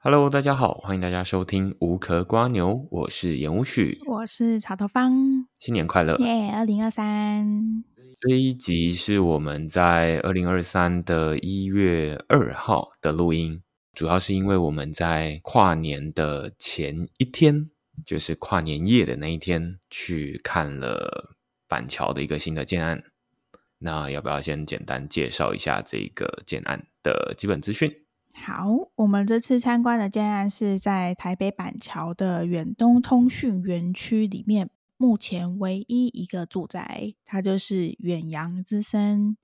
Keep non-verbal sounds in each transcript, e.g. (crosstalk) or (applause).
Hello，大家好，欢迎大家收听无壳瓜牛，我是严无许，我是草头方，新年快乐，耶！二零二三，这一集是我们在二零二三的一月二号的录音，主要是因为我们在跨年的前一天，就是跨年夜的那一天，去看了板桥的一个新的建案。那要不要先简单介绍一下这个建案的基本资讯？好，我们这次参观的建案是在台北板桥的远东通讯园区里面，目前唯一一个住宅，它就是远洋之森。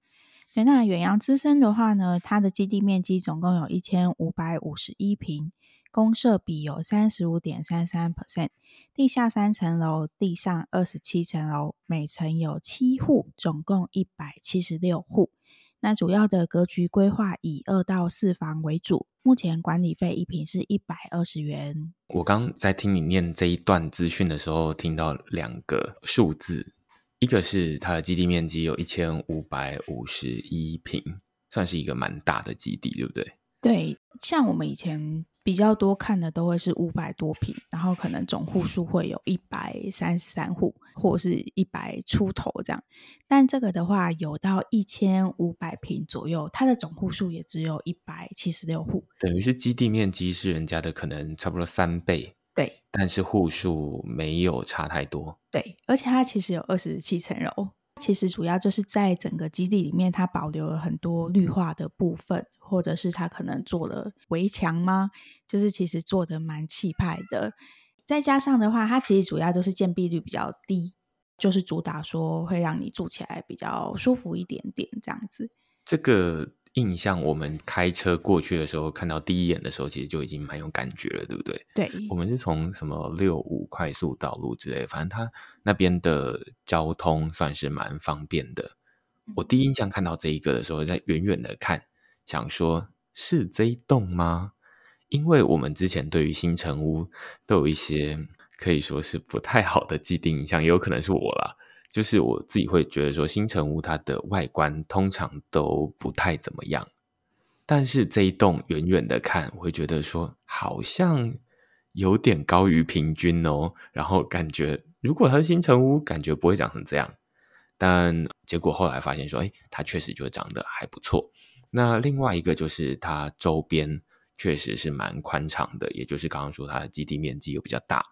对，那远洋之森的话呢，它的基地面积总共有一千五百五十一坪，公设比有三十五点三三 percent，地下三层楼，地上二十七层楼，每层有七户，总共一百七十六户。那主要的格局规划以二到四房为主，目前管理费一平是一百二十元。我刚在听你念这一段资讯的时候，听到两个数字，一个是它的基地面积有一千五百五十一平，算是一个蛮大的基地，对不对？对，像我们以前。比较多看的都会是五百多平，然后可能总户数会有一百三十三户，或是一百出头这样。但这个的话有到一千五百平左右，它的总户数也只有一百七十六户，等于是基地面积是人家的可能差不多三倍。对，但是户数没有差太多。对，而且它其实有二十七层楼。其实主要就是在整个基地里面，它保留了很多绿化的部分，或者是它可能做了围墙吗？就是其实做的蛮气派的。再加上的话，它其实主要就是建蔽率比较低，就是主打说会让你住起来比较舒服一点点这样子。这个。印象，我们开车过去的时候，看到第一眼的时候，其实就已经蛮有感觉了，对不对？对，我们是从什么六五快速道路之类，反正它那边的交通算是蛮方便的。我第一印象看到这一个的时候，在远远的看，想说是这一栋吗？因为我们之前对于新城屋都有一些可以说是不太好的既定印象，也有可能是我啦。就是我自己会觉得说，新城屋它的外观通常都不太怎么样，但是这一栋远远的看，我会觉得说好像有点高于平均哦。然后感觉如果它是新城屋，感觉不会长成这样。但结果后来发现说，哎，它确实就长得还不错。那另外一个就是它周边确实是蛮宽敞的，也就是刚刚说它的基地面积又比较大。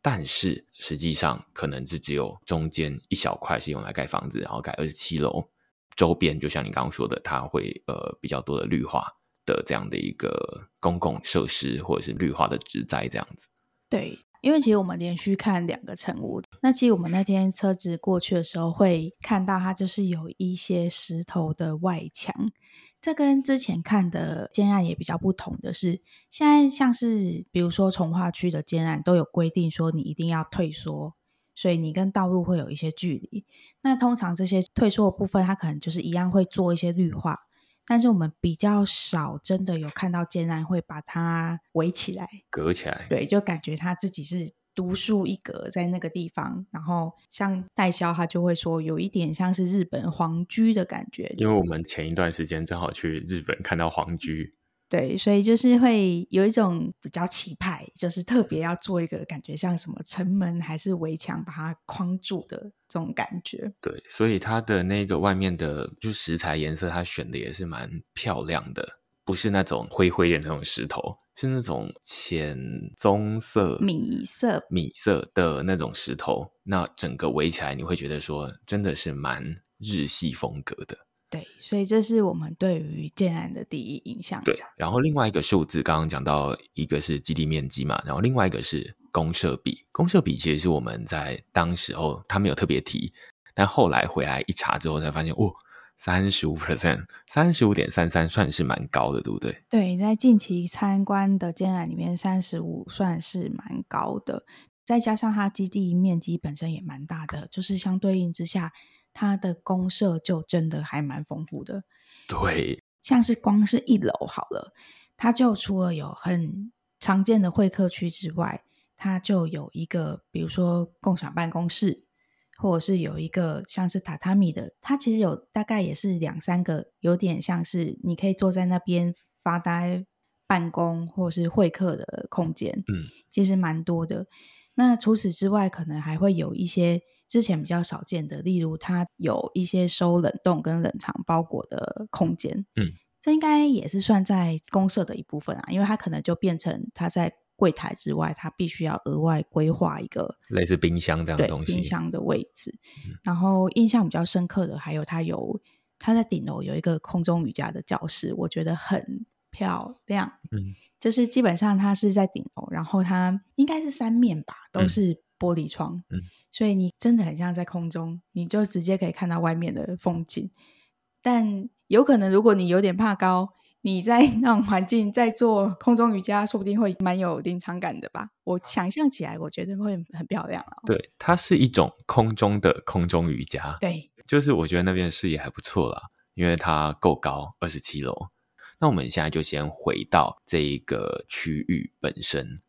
但是实际上可能是只有中间一小块是用来盖房子，然后盖二十七楼，周边就像你刚刚说的，它会呃比较多的绿化的这样的一个公共设施或者是绿化的植栽这样子。对，因为其实我们连续看两个成屋，那其实我们那天车子过去的时候会看到它就是有一些石头的外墙。这跟之前看的建案也比较不同的是，现在像是比如说从化区的建案都有规定说你一定要退缩，所以你跟道路会有一些距离。那通常这些退缩的部分，它可能就是一样会做一些绿化，但是我们比较少真的有看到建案会把它围起来、隔起来。对，就感觉它自己是。独树一格在那个地方，然后像代销，他就会说有一点像是日本皇居的感觉。因为我们前一段时间正好去日本看到皇居，对，所以就是会有一种比较气派，就是特别要做一个感觉像什么城门还是围墙把它框住的这种感觉。对，所以它的那个外面的就石材颜色，它选的也是蛮漂亮的。不是那种灰灰的那种石头，是那种浅棕色、米色、米色的那种石头。那整个围起来，你会觉得说，真的是蛮日系风格的。对，所以这是我们对于建案的第一印象。对，然后另外一个数字，刚刚讲到一个是基地面积嘛，然后另外一个是公设比。公设比其实是我们在当时候他没有特别提，但后来回来一查之后才发现，哦。三十五 percent，(laughs) 三十五点三三算是蛮高的，对不对？对，在近期参观的建案里面，三十五算是蛮高的。再加上它基地面积本身也蛮大的，就是相对应之下，它的公社就真的还蛮丰富的。对，像是光是一楼好了，它就除了有很常见的会客区之外，它就有一个，比如说共享办公室。或者是有一个像是榻榻米的，它其实有大概也是两三个，有点像是你可以坐在那边发呆，办公或是会客的空间，嗯，其实蛮多的。那除此之外，可能还会有一些之前比较少见的，例如它有一些收冷冻跟冷藏包裹的空间，嗯，这应该也是算在公社的一部分啊，因为它可能就变成它在柜台之外，它必须要额外规划一个类似冰箱这样的东西，冰箱的位置。嗯，然后印象比较深刻的还有它有它在顶楼有一个空中瑜伽的教室，我觉得很漂亮。嗯，就是基本上它是在顶楼，然后它应该是三面吧，都是玻璃窗。嗯，所以你真的很像在空中，你就直接可以看到外面的风景。但有可能如果你有点怕高。你在那种环境在做空中瑜伽，说不定会蛮有临场感的吧？我想象起来，我觉得会很漂亮哦。对，它是一种空中的空中瑜伽。对，就是我觉得那边的视野还不错啦，因为它够高，二十七楼。那我们现在就先回到这一个区域本身，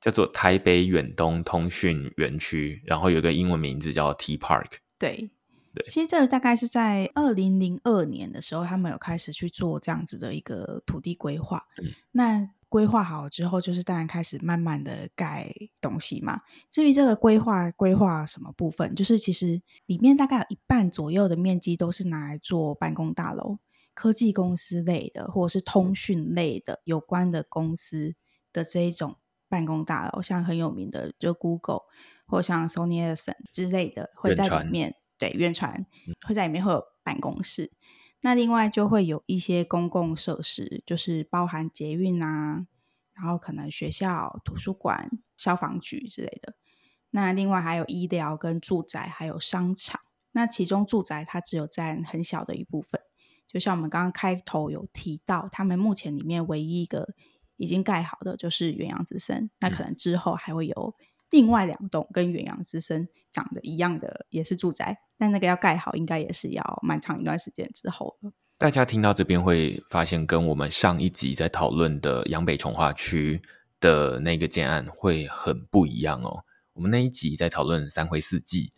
叫做台北远东通讯园区，然后有个英文名字叫 T Park。对。对，其实这个大概是在二零零二年的时候，他们有开始去做这样子的一个土地规划。嗯，那规划好之后，就是当然开始慢慢的盖东西嘛。至于这个规划规划什么部分，就是其实里面大概有一半左右的面积都是拿来做办公大楼、科技公司类的，或者是通讯类的有关的公司的这一种办公大楼，像很有名的就 Google 或像 Sony Ericsson 之类的会在里面。对，远传会在里面会有办公室，嗯，那另外就会有一些公共设施，就是包含捷运啊，然后可能学校、图书馆、消防局之类的。那另外还有医疗跟住宅，还有商场。那其中住宅它只有占很小的一部分，就像我们刚刚开头有提到，他们目前里面唯一一个已经盖好的就是远洋之森，那可能之后还会有。另外两栋跟远洋之森长得一样的也是住宅，但那个要盖好，应该也是要蛮长一段时间之后了。大家听到这边会发现，跟我们上一集在讨论的央北重化区的那个建案会很不一样哦。我们那一集在讨论三辉四季，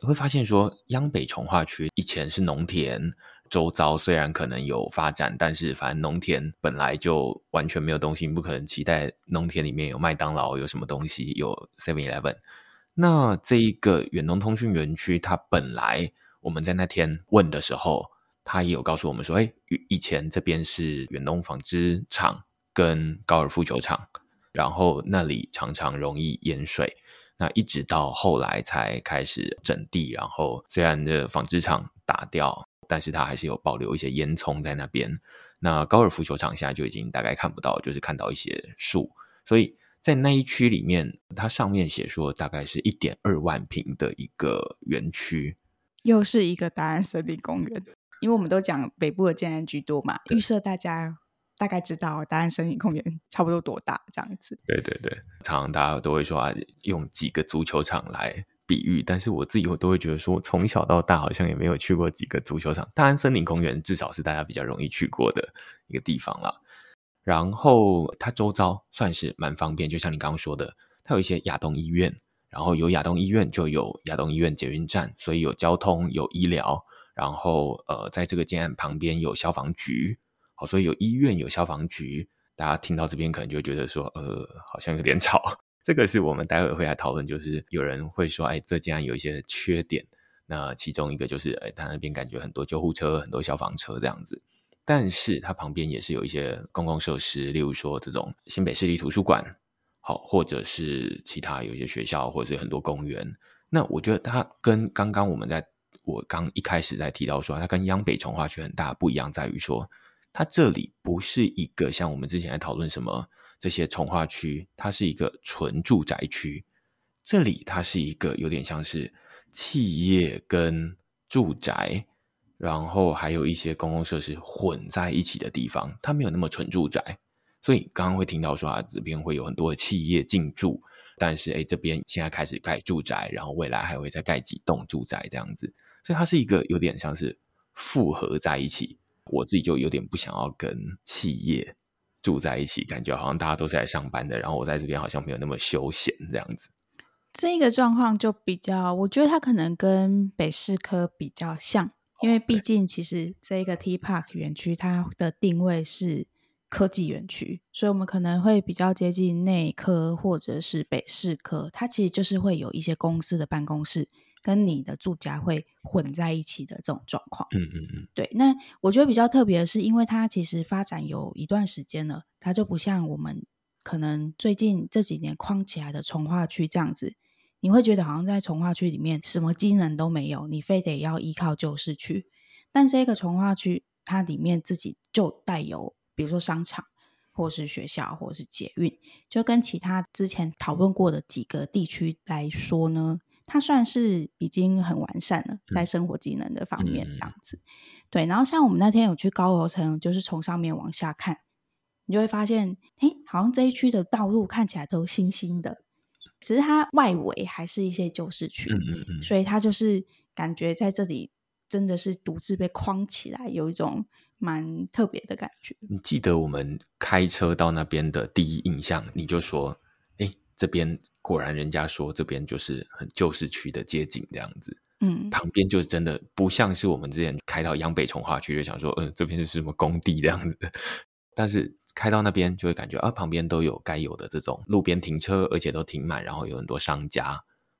会发现说央北重化区以前是农田。周遭虽然可能有发展，但是反正农田本来就完全没有东西，不可能期待农田里面有麦当劳，有什么东西，有 Seven Eleven。那这一个远东通讯园区，它本来我们在那天问的时候，他也有告诉我们说，哎，以前这边是远东纺织厂跟高尔夫球场，然后那里常常容易淹水，那一直到后来才开始整地，然后虽然这纺织厂打掉。但是它还是有保留一些烟囱在那边。那高尔夫球场现在就已经大概看不到，就是看到一些树。所以在那一区里面，它上面写说大概是一点二万平的一个园区，又是一个大安森林公园。因为我们都讲北部的建安居多嘛，预设大家大概知道大安森林公园差不多多大这样子。对对对，常常大家都会说啊，用几个足球场来。比喻，但是我自己我都会觉得说，从小到大好像也没有去过几个足球场。大安森林公园至少是大家比较容易去过的一个地方了。然后它周遭算是蛮方便，就像你刚刚说的，它有一些亚东医院，然后有亚东医院就有亚东医院捷运站，所以有交通有医疗。然后呃，在这个建案旁边有消防局，好，所以有医院有消防局。大家听到这边可能就会觉得说，呃，好像有点吵。这个是我们待会会来讨论，就是有人会说，哎，这竟然有一些缺点。那其中一个就是，哎，他那边感觉很多救护车、很多消防车这样子。但是它旁边也是有一些公共设施，例如说这种新北市立图书馆，好，或者是其他有一些学校，或者是很多公园。那我觉得它跟刚刚我们在我刚一开始在提到说，它跟央北重划区很大不一样，在于说它这里不是一个像我们之前在讨论什么。这些重划区，它是一个纯住宅区。这里它是一个有点像是企业跟住宅，然后还有一些公共设施混在一起的地方。它没有那么纯住宅，所以刚刚会听到说啊，这边会有很多的企业进驻。但是哎，这边现在开始盖住宅，然后未来还会再盖几栋住宅这样子。所以它是一个有点像是复合在一起。我自己就有点不想要跟企业。住在一起，感觉好像大家都是来上班的，然后我在这边好像没有那么休闲这样子。这个状况就比较，我觉得它可能跟北市科比较像，因为毕竟其实这个 T Park 园区它的定位是科技园区，所以我们可能会比较接近内科或者是北市科，它其实就是会有一些公司的办公室跟你的住家会混在一起的这种状况。嗯嗯嗯，对。那我觉得比较特别的是，因为它其实发展有一段时间了，它就不像我们可能最近这几年框起来的从化区这样子。你会觉得好像在从化区里面什么机能都没有，你非得要依靠旧市区。但这个从化区它里面自己就带有，比如说商场，或是学校，或是捷运，就跟其他之前讨论过的几个地区来说呢，它算是已经很完善了，在生活技能的方面这样子。对，然后像我们那天有去高楼层，就是从上面往下看，你就会发现，哎，好像这一区的道路看起来都新新的。只是它外围还是一些旧市区，嗯嗯嗯，所以它就是感觉在这里真的是独自被框起来，有一种蛮特别的感觉。你记得我们开车到那边的第一印象，你就说：“哎，这边果然人家说这边就是很旧市区的街景这样子。”嗯，旁边就真的不像是我们之前开到央北从化区就想说：“嗯、呃，这边是什么工地这样子。”但是。开到那边就会感觉啊，旁边都有该有的这种路边停车，而且都停满，然后有很多商家。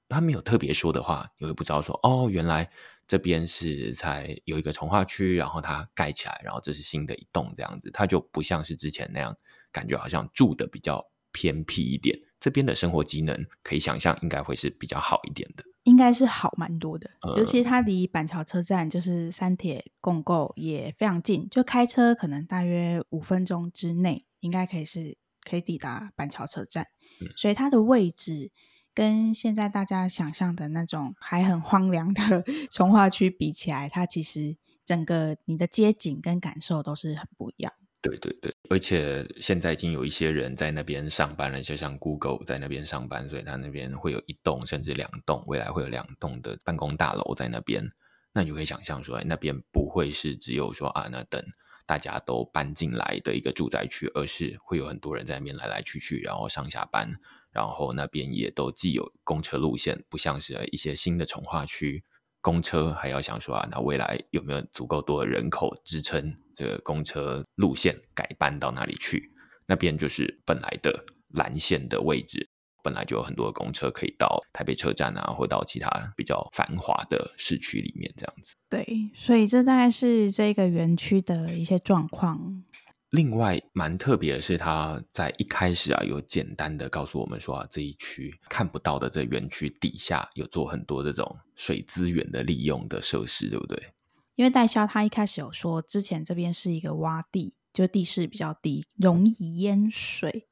他没有特别说的话，你会不知道说哦，原来这边是才有一个从化区，然后它盖起来，然后这是新的一栋这样子，它就不像是之前那样，感觉好像住的比较偏僻一点。这边的生活机能可以想象，应该会是比较好一点的。应该是好蛮多的，嗯、尤其它离板桥车站就是三铁共构也非常近，就开车可能大约五分钟之内，应该可以是可以抵达板桥车站。嗯、所以它的位置跟现在大家想象的那种还很荒凉的 (laughs) 从化区比起来，它其实整个你的街景跟感受都是很不一样。对对对，而且现在已经有一些人在那边上班了，就像 Google 在那边上班，所以他那边会有一栋甚至两栋，未来会有两栋的办公大楼在那边。那你就可以想象说，那边不会是只有说啊，那等大家都搬进来的一个住宅区，而是会有很多人在那边来来去去，然后上下班，然后那边也都既有公车路线，不像是一些新的重化区。公车还要想说啊，那未来有没有足够多的人口支撑这个公车路线改搬到哪里去？那边就是本来的蓝线的位置，本来就有很多公车可以到台北车站啊，或到其他比较繁华的市区里面这样子。对，所以这大概是这个园区的一些状况。另外，蛮特别的是，他在一开始啊，有简单的告诉我们说啊，这一区看不到的这园区底下有做很多这种水资源的利用的设施，对不对？因为代销他一开始有说，之前这边是一个洼地，就地势比较低，容易淹水。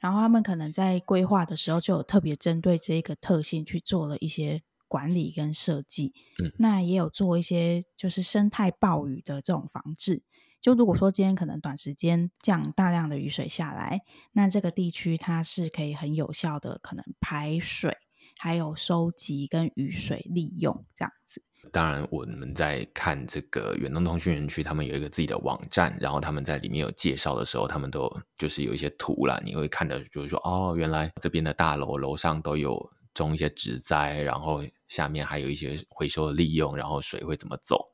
然后他们可能在规划的时候就有特别针对这个特性去做了一些管理跟设计。嗯，那也有做一些就是生态暴雨的这种防治。就如果说今天可能短时间降大量的雨水下来，那这个地区它是可以很有效的可能排水，还有收集跟雨水利用这样子。当然，我们在看这个远东通讯园区，他们有一个自己的网站，然后他们在里面有介绍的时候，他们都就是有一些图啦，你会看的就是说，哦，原来这边的大楼楼上都有种一些植栽，然后下面还有一些回收的利用，然后水会怎么走。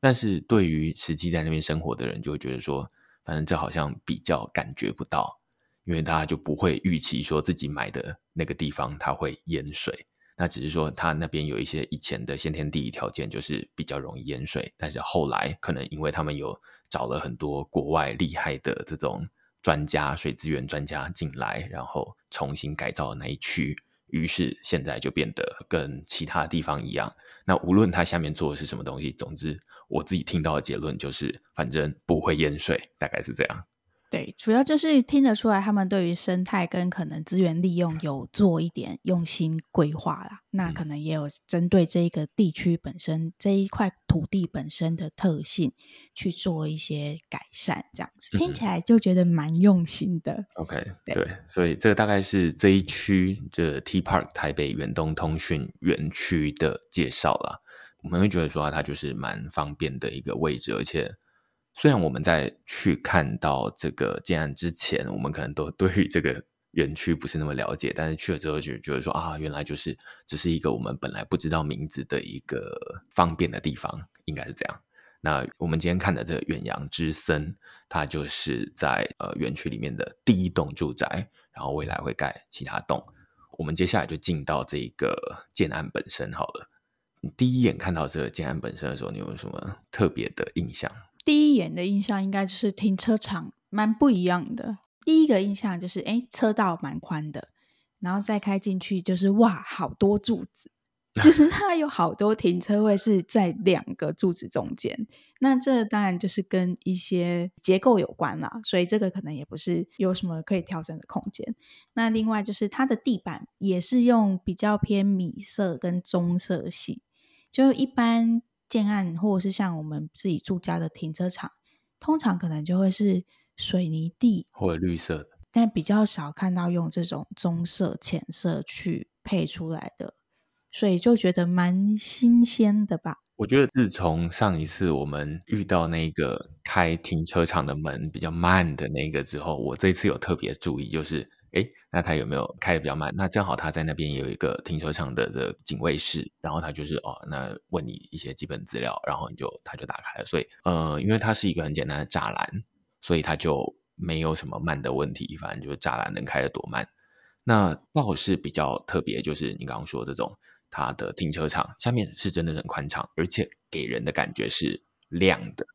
但是对于实际在那边生活的人，就会觉得说，反正这好像比较感觉不到，因为他就不会预期说自己买的那个地方它会淹水。那只是说它那边有一些以前的先天地理条件，就是比较容易淹水。但是后来可能因为他们有找了很多国外厉害的这种专家、水资源专家进来，然后重新改造那一区。于是现在就变得跟其他地方一样。那无论它下面做的是什么东西，总之我自己听到的结论就是，反正不会淹水，大概是这样。对，主要就是听得出来，他们对于生态跟可能资源利用有做一点用心规划啦。那可能也有针对这一个地区本身、嗯、这一块土地本身的特性去做一些改善，这样子听起来就觉得蛮用心的。OK，对，对，所以这个大概是这一区的 T Park 台北远东通讯园区的介绍啦。我们会觉得说它就是蛮方便的一个位置，而且。虽然我们在去看到这个建案之前，我们可能都对于这个园区不是那么了解，但是去了之后就觉得说啊，原来就是只是一个我们本来不知道名字的一个方便的地方，应该是这样。那我们今天看的这个远洋之森，它就是在呃园区里面的第一栋住宅，然后未来会盖其他栋。我们接下来就进到这个建案本身好了。你第一眼看到这个建安本身的时候，你有什么特别的印象？第一眼的印象应该就是停车场蛮不一样的。第一个印象就是，哎，车道蛮宽的，然后再开进去就是哇，好多柱子。就是 (laughs) 它有好多停车位是在两个柱子中间，那这当然就是跟一些结构有关啦，所以这个可能也不是有什么可以调整的空间。那另外就是它的地板也是用比较偏米色跟棕色系，就一般建案或者是像我们自己住家的停车场，通常可能就会是水泥地或者绿色的，但比较少看到用这种棕色、浅色去配出来的。所以就觉得蛮新鲜的吧。我觉得自从上一次我们遇到那个开停车场的门比较慢的那个之后，我这次有特别注意，就是诶，那他有没有开的比较慢？那正好他在那边有一个停车场的的警卫室，然后他就是哦，那问你一些基本资料，然后你就他就打开了。所以呃，因为它是一个很简单的栅栏，所以他就没有什么慢的问题，反正就是栅栏能开得多慢。那倒是比较特别，就是你刚刚说这种。它的停车场下面是真的很宽敞，而且给人的感觉是亮的。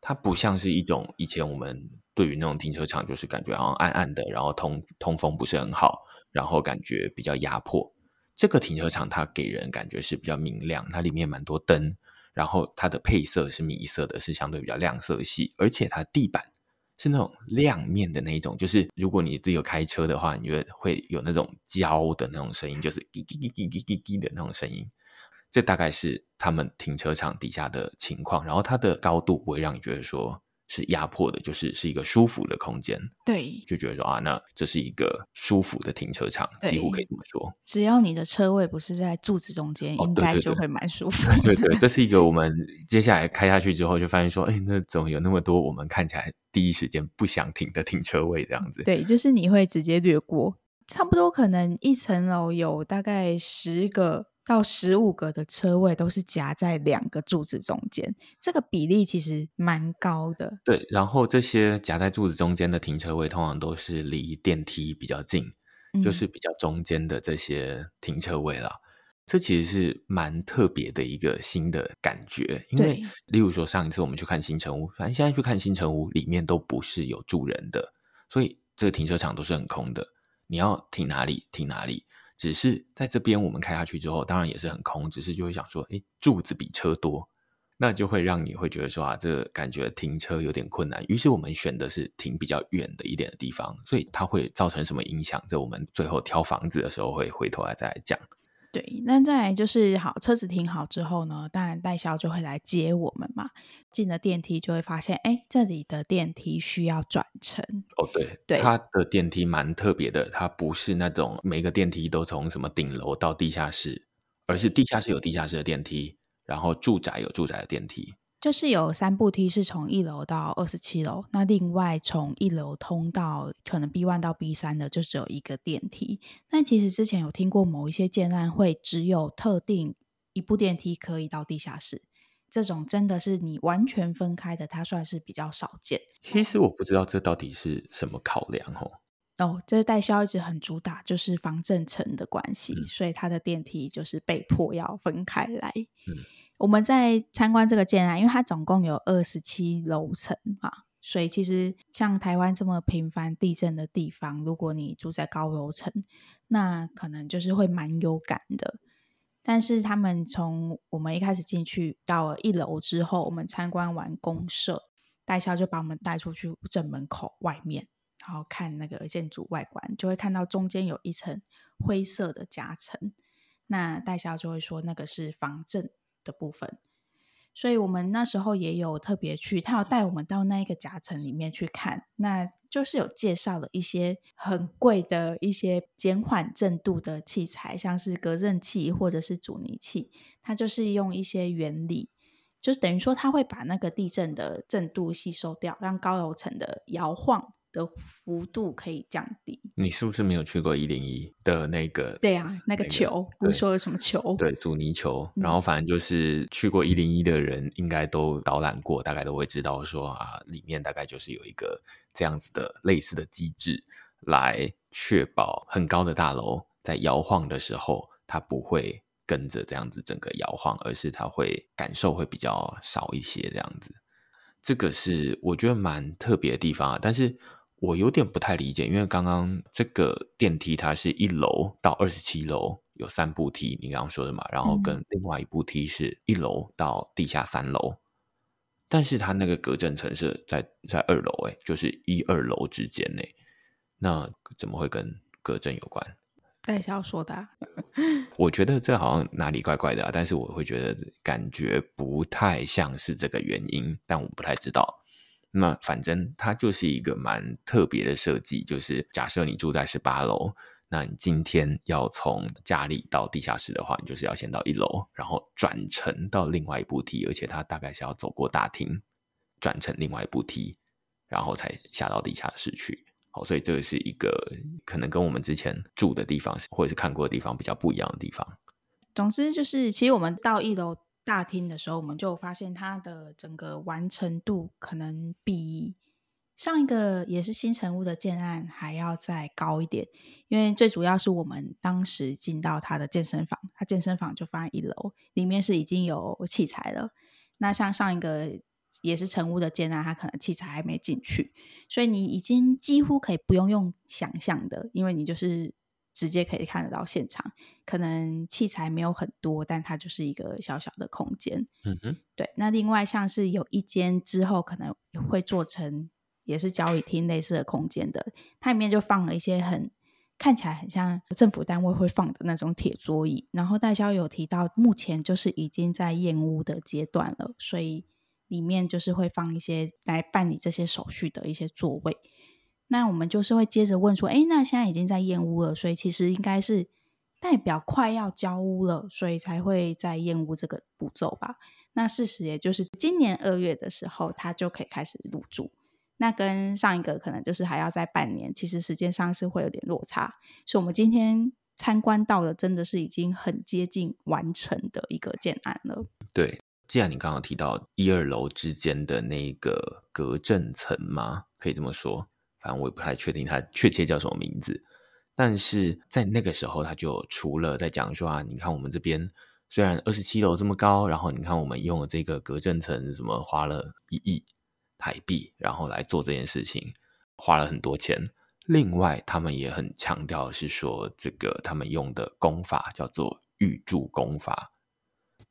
它不像是一种以前我们对于那种停车场，就是感觉好像暗暗的，然后通通风不是很好，然后感觉比较压迫。这个停车场它给人感觉是比较明亮，它里面蛮多灯，然后它的配色是米色的，是相对比较亮色系，而且它地板。是那种亮面的那一种，就是如果你自己有开车的话，你觉得会有那种胶的那种声音，就是滴滴滴滴滴滴滴的那种声音。这大概是他们停车场底下的情况，然后它的高度不会让你觉得说是压迫的，就是是一个舒服的空间。对，就觉得说啊，那这是一个舒服的停车场，几乎可以这么说。只要你的车位不是在柱子中间，哦、应该就会蛮舒服。对对对，这是一个 (laughs) 我们接下来开下去之后就发现说，哎，那怎么有那么多我们看起来第一时间不想停的停车位这样子？对，就是你会直接略过，差不多可能一层楼有大概十个。到十五个的车位都是夹在两个柱子中间，这个比例其实蛮高的。对，然后这些夹在柱子中间的停车位，通常都是离电梯比较近，嗯、就是比较中间的这些停车位了。这其实是蛮特别的一个新的感觉，因为例如说上一次我们去看新城屋，反正现在去看新城屋，里面都不是有住人的，所以这个停车场都是很空的，你要停哪里停哪里。只是在这边，我们开下去之后，当然也是很空。只是就会想说，诶，柱子比车多，那就会让你会觉得说啊，这个感觉停车有点困难。于是我们选的是停比较远的一点的地方，所以它会造成什么影响？这我们最后挑房子的时候会回头来再来讲。对，那再来就是好，车子停好之后呢，当然代销就会来接我们嘛。进了电梯就会发现，哎，这里的电梯需要转乘。哦，对，对，它的电梯蛮特别的，它不是那种每个电梯都从什么顶楼到地下室，而是地下室有地下室的电梯，然后住宅有住宅的电梯。就是有三部梯是从一楼到二十七楼，那另外从一楼通到可能 B one 到 B 三的就只有一个电梯。但其实之前有听过某一些建案会只有特定一部电梯可以到地下室，这种真的是你完全分开的，它算是比较少见。其实我不知道这到底是什么考量哦。哦，这代销一直很主打就是防震层的关系，嗯，所以它的电梯就是被迫要分开来。嗯。我们在参观这个建案，因为它总共有二十七楼层啊，所以其实像台湾这么频繁地震的地方，如果你住在高楼层，那可能就是会蛮有感的。但是他们从我们一开始进去到了一楼之后，我们参观完公社，代销就把我们带出去正门口外面，然后看那个建筑外观，就会看到中间有一层灰色的夹层，那代销就会说那个是防震的部分，所以我们那时候也有特别去，他有带我们到那一个夹层里面去看，那就是有介绍了一些很贵的一些减缓震度的器材，像是隔震器或者是阻尼器，它就是用一些原理，就是等于说它会把那个地震的震度吸收掉，让高楼层的摇晃的幅度可以降低。你是不是没有去过一零一的那个？对啊，那个球，不是说有什么球？对，阻尼球。然后反正就是去过一零一的人，应该都导览过，大概都会知道说啊，里面大概就是有一个这样子的类似的机制，来确保很高的大楼在摇晃的时候，它不会跟着这样子整个摇晃，而是它会感受会比较少一些这样子。这个是我觉得蛮特别的地方啊，但是。我有点不太理解，因为刚刚这个电梯它是一楼到二十七楼有三部梯，你刚刚说的嘛，然后跟另外一部梯是一楼到地下三楼，嗯、但是它那个隔震层是在在二楼，哎，就是一二楼之间呢，那怎么会跟隔震有关？在校说的、啊，(laughs) 我觉得这好像哪里怪怪的啊，但是我会觉得感觉不太像是这个原因，但我不太知道。那反正它就是一个蛮特别的设计，就是假设你住在十八楼，那你今天要从家里到地下室的话，你就是要先到一楼，然后转乘到另外一部梯，而且它大概是要走过大厅，转乘另外一部梯，然后才下到地下室去。好，所以这个是一个可能跟我们之前住的地方或者是看过的地方比较不一样的地方。总之就是，其实我们到一楼。大厅的时候，我们就发现它的整个完成度可能比上一个也是新成屋的建案还要再高一点。因为最主要是我们当时进到他的健身房，他健身房就放在一楼，里面是已经有器材了。那像上一个也是成屋的建案，它可能器材还没进去，所以你已经几乎可以不用用想象的，因为你就是。直接可以看得到现场，可能器材没有很多，但它就是一个小小的空间。嗯哼，对。那另外像是有一间之后可能会做成也是交易厅类似的空间的，它里面就放了一些很看起来很像政府单位会放的那种铁桌椅。然后代销有提到，目前就是已经在验屋的阶段了，所以里面就是会放一些来办理这些手续的一些座位。那我们就是会接着问说，哎，那现在已经在验屋了，所以其实应该是代表快要交屋了，所以才会在验屋这个步骤吧？那事实也就是今年二月的时候，它就可以开始入住。那跟上一个可能就是还要再半年，其实时间上是会有点落差。所以，我们今天参观到的真的是已经很接近完成的一个建案了。对，既然你刚刚提到一二楼之间的那个隔震层吗？可以这么说。反正我也不太确定它确切叫什么名字，但是在那个时候，他就除了在讲说啊，你看我们这边虽然二十七楼这么高，然后你看我们用了这个隔震层，什么花了一亿台币，然后来做这件事情，花了很多钱。另外，他们也很强调是说，这个他们用的功法叫做预铸工法。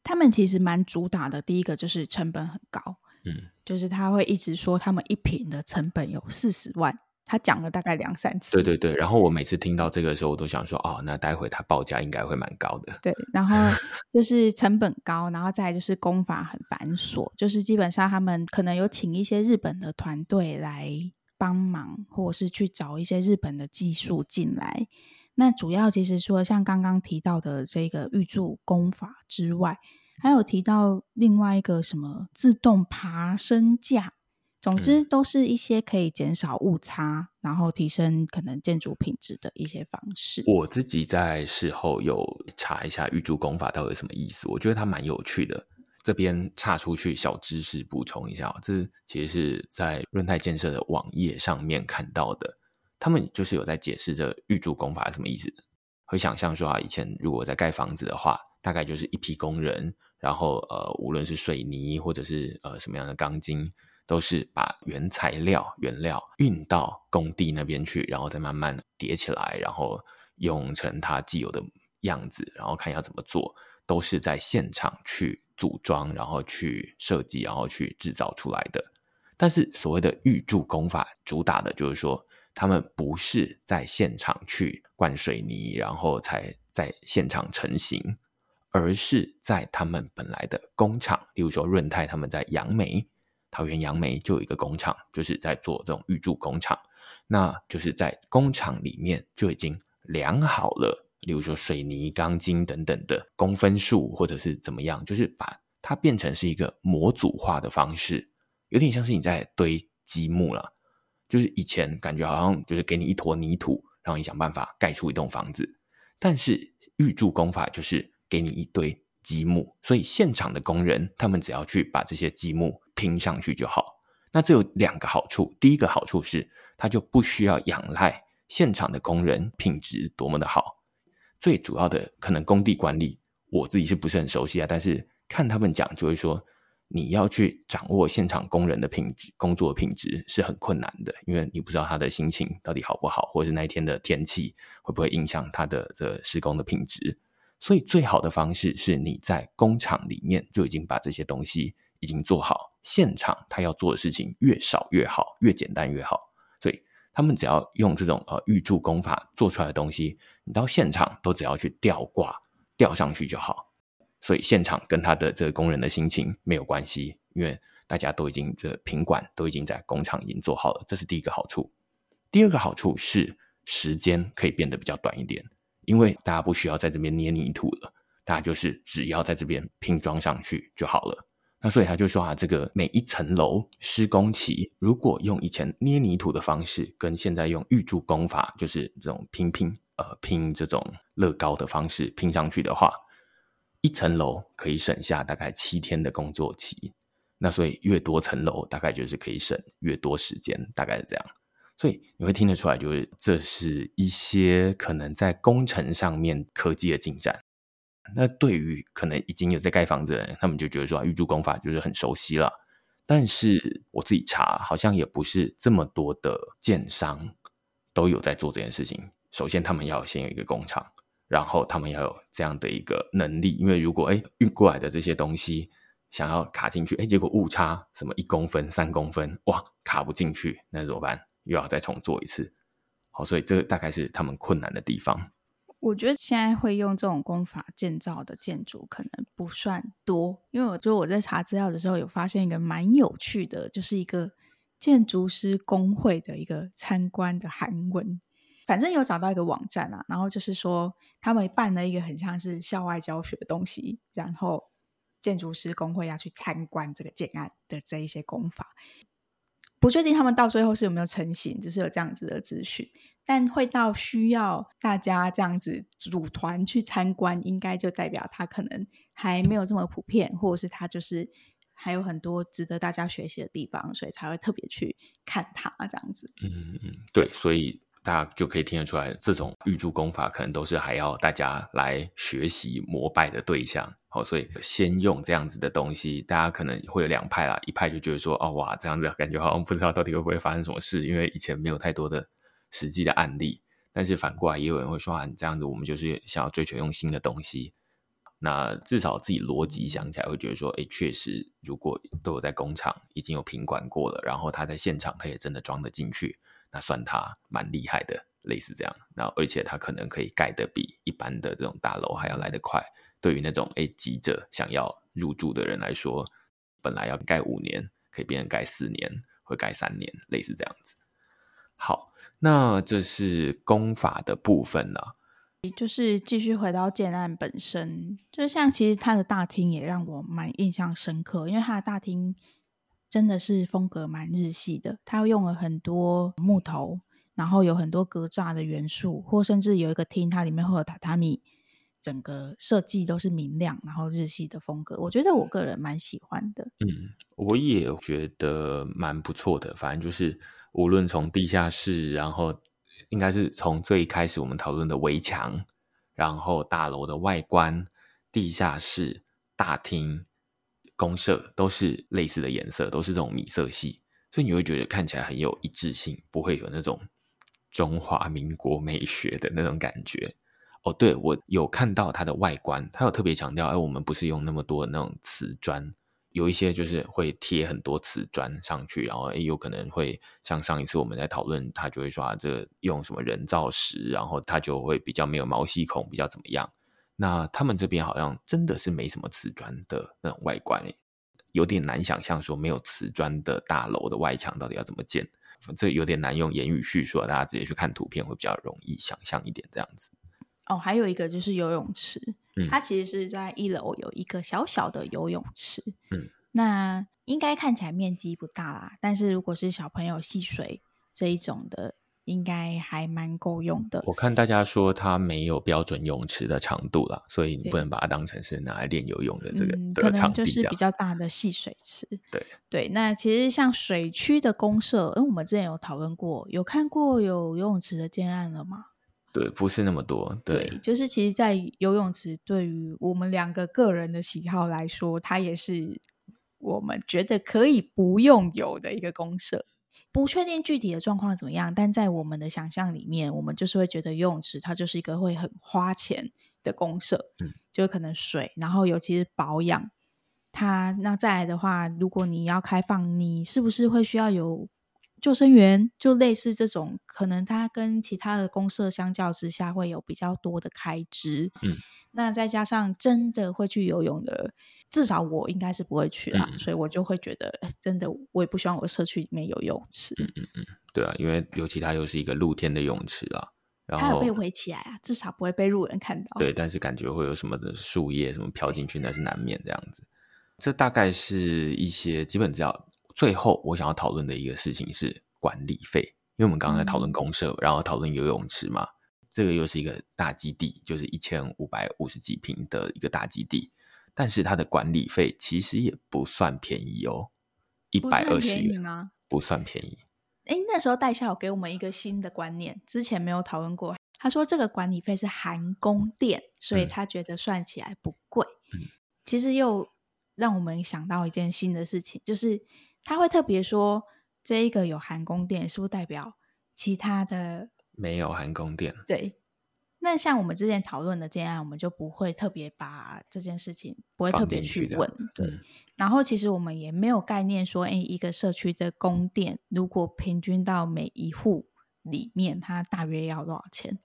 他们其实蛮主打的，第一个就是成本很高。嗯，就是他会一直说他们一瓶的成本有四十万，他讲了大概两三次。对对对，然后我每次听到这个时候，我都想说，哦，那待会他报价应该会蛮高的。对，然后就是成本高，然后再来就是工法很繁琐，就是基本上他们可能有请一些日本的团队来帮忙，或者是去找一些日本的技术进来。那主要其实说像刚刚提到的这个预祝功法之外。还有提到另外一个什么自动爬升架，总之都是一些可以减少误差，嗯、然后提升可能建筑品质的一些方式。我自己在事后有查一下预铸工法到底什么意思，我觉得它蛮有趣的。这边岔出去小知识补充一下，这其实是在润泰建设的网页上面看到的，他们就是有在解释这预铸工法是什么意思。会想象说啊，以前如果在盖房子的话。大概就是一批工人，然后呃，无论是水泥或者是呃什么样的钢筋，都是把原材料原料运到工地那边去，然后再慢慢叠起来，然后用成它既有的样子，然后看要怎么做，都是在现场去组装，然后去设计，然后去制造出来的。但是所谓的预铸工法，主打的就是说，他们不是在现场去灌水泥，然后才在现场成型。而是在他们本来的工厂，例如说润泰他们在杨梅，桃园杨梅就有一个工厂，就是在做这种预铸工厂。那就是在工厂里面就已经量好了，例如说水泥、钢筋等等的公分数，或者是怎么样，就是把它变成是一个模组化的方式，有点像是你在堆积木了。就是以前感觉好像就是给你一坨泥土，让你想办法盖出一栋房子。但是预铸工法就是给你一堆积木，所以现场的工人他们只要去把这些积木拼上去就好。那这有两个好处，第一个好处是他就不需要仰赖现场的工人品质多么的好。最主要的可能工地管理，我自己是不是很熟悉啊？但是看他们讲就会说。你要去掌握现场工人的品质，工作品质是很困难的，因为你不知道他的心情到底好不好，或者是那一天的天气会不会影响他的这施工的品质。所以最好的方式是你在工厂里面就已经把这些东西已经做好，现场他要做的事情越少越好，越简单越好。所以他们只要用这种呃预铸工法做出来的东西，你到现场都只要去吊挂吊上去就好。所以现场跟他的这个工人的心情没有关系，因为大家都已经这品管都已经在工厂已经做好了，这是第一个好处。第二个好处是时间可以变得比较短一点，因为大家不需要在这边捏泥土了，大家就是只要在这边拼装上去就好了。那所以他就说啊，这个每一层楼施工期，如果用以前捏泥土的方式，跟现在用预铸工法，就是这种拼拼呃拼这种乐高的方式拼上去的话。一层楼可以省下大概七天的工作期，那所以越多层楼，大概就是可以省越多时间，大概是这样。所以你会听得出来，就是这是一些可能在工程上面科技的进展。那对于可能已经有在盖房子的人，他们就觉得说预铸工法就是很熟悉了。但是我自己查，好像也不是这么多的建商都有在做这件事情。首先，他们要先有一个工厂。然后他们要有这样的一个能力，因为如果哎运过来的这些东西想要卡进去，哎结果误差什么一公分、三公分，哇卡不进去，那怎么办？又要再重做一次。好，所以这大概是他们困难的地方。我觉得现在会用这种工法建造的建筑可能不算多，因为我觉得我在查资料的时候有发现一个蛮有趣的，就是一个建筑师公会的一个参观的韩文。反正有找到一个网站啊，然后就是说他们办了一个很像是校外教学的东西，然后建筑师公会要去参观这个建案的这一些工法，不确定他们到最后是有没有成型，只是有这样子的资讯，但会到需要大家这样子组团去参观，应该就代表他可能还没有这么普遍，或者是他就是还有很多值得大家学习的地方，所以才会特别去看它这样子。嗯嗯，对，所以。大家就可以听得出来，这种预铸工法可能都是还要大家来学习膜拜的对象。好，所以先用这样子的东西，大家可能会有两派啦。一派就觉得说，哦哇，这样子感觉好像不知道到底会不会发生什么事，因为以前没有太多的实际的案例。但是反过来，也有人会说，啊，这样子我们就是想要追求用新的东西。那至少自己逻辑想起来，会觉得说，哎，确实，如果都有在工厂已经有品管过了，然后他在现场他也真的装得进去。那算他蛮厉害的，类似这样。那而且他可能可以盖得比一般的这种大楼还要来得快。对于那种诶急着想要入住的人来说，本来要盖五年，可以变成盖四年，或盖三年，类似这样子。好，那这是功法的部分呢。就是继续回到建案本身，就像其实它的大厅也让我蛮印象深刻，因为它的大厅。真的是风格蛮日系的，它用了很多木头，然后有很多格栅的元素，或甚至有一个厅，它里面会有榻榻米，整个设计都是明亮，然后日系的风格，我觉得我个人蛮喜欢的。嗯，我也觉得蛮不错的。反正就是无论从地下室，然后应该是从最开始我们讨论的围墙，然后大楼的外观、地下室、大厅。公社都是类似的颜色，都是这种米色系，所以你会觉得看起来很有一致性，不会有那种中华民国美学的那种感觉。哦，对，我有看到它的外观，它有特别强调，哎，我们不是用那么多那种瓷砖，有一些就是会贴很多瓷砖上去，然后哎，有可能会像上一次我们在讨论，他就会说啊，这用什么人造石，然后它就会比较没有毛细孔，比较怎么样。那他们这边好像真的是没什么瓷砖的那种外观，有点难想象说没有瓷砖的大楼的外墙到底要怎么建，这有点难用言语叙述，大家直接去看图片会比较容易想象一点这样子。哦，还有一个就是游泳池，嗯，它其实是在一楼有一个小小的游泳池，嗯，那应该看起来面积不大啦，但是如果是小朋友戏水，这一种的。应该还蛮够用的。我看大家说它没有标准泳池的长度啦，所以你不能把它当成是拿来练游泳的这个。可能就是比较大的戏水池。对对，那其实像水区的公社，因为我们之前有讨论过，有看过有游泳池的建案了吗？对，不是那么多。对，对就是其实，在游泳池对于我们两个个人的喜好来说，它也是我们觉得可以不用有的一个公设。不确定具体的状况怎么样，但在我们的想象里面，我们就是会觉得游泳池它就是一个会很花钱的公设，嗯，就可能水，然后尤其是保养它。那再来的话，如果你要开放，你是不是会需要有救生员？就类似这种，可能它跟其他的公社相较之下会有比较多的开支，嗯。那再加上真的会去游泳的，至少我应该是不会去啦，嗯、所以我就会觉得，(laughs) 真的我也不希望我社区里面有游泳池。嗯嗯嗯，对啊，因为尤其它又是一个露天的泳池啊，然后它有被围起来啊，至少不会被路人看到。对，但是感觉会有什么的树叶什么飘进去，那是难免这样子。这大概是一些基本资料。最后我想要讨论的一个事情是管理费，因为我们刚刚在讨论公社，嗯、然后讨论游泳池嘛。这个又是一个大基地，就是一千五百五十几平的一个大基地，但是它的管理费其实也不算便宜哦，一百二十元吗？不算便宜。哎，那时候代销有给我们一个新的观念，之前没有讨论过。他说这个管理费是含供电，所以他觉得算起来不贵。嗯，其实又让我们想到一件新的事情，就是他会特别说这一个有含宫殿，是不是代表其他的？没有含宫殿。对，那像我们之前讨论的这样，我们就不会特别把这件事情不会特别去问。对，嗯、然后其实我们也没有概念说，哎，一个社区的供电如果平均到每一户里面，它大约要多少钱，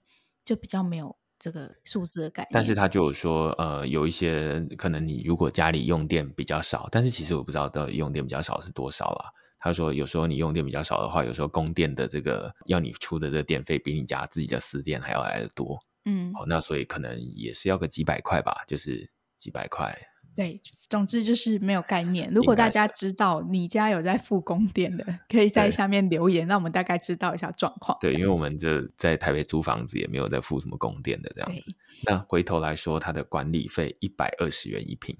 就比较没有这个数字的概念。但是他就有说，呃，有一些可能你如果家里用电比较少，但是其实我不知道到底用电比较少是多少啦。他说：“有时候你用电比较少的话，有时候供电的这个要你出的这个电费比你家自己的私电还要来的多。嗯，好，那所以可能也是要个几百块吧，就是几百块。对，总之就是没有概念。如果大家知道你家有在付供电的，可以在下面留言，让我们大概知道一下状况。对，因为我们这在台北租房子也没有在付什么供电的这样子。那回头来说，它的管理费一百二十元一平。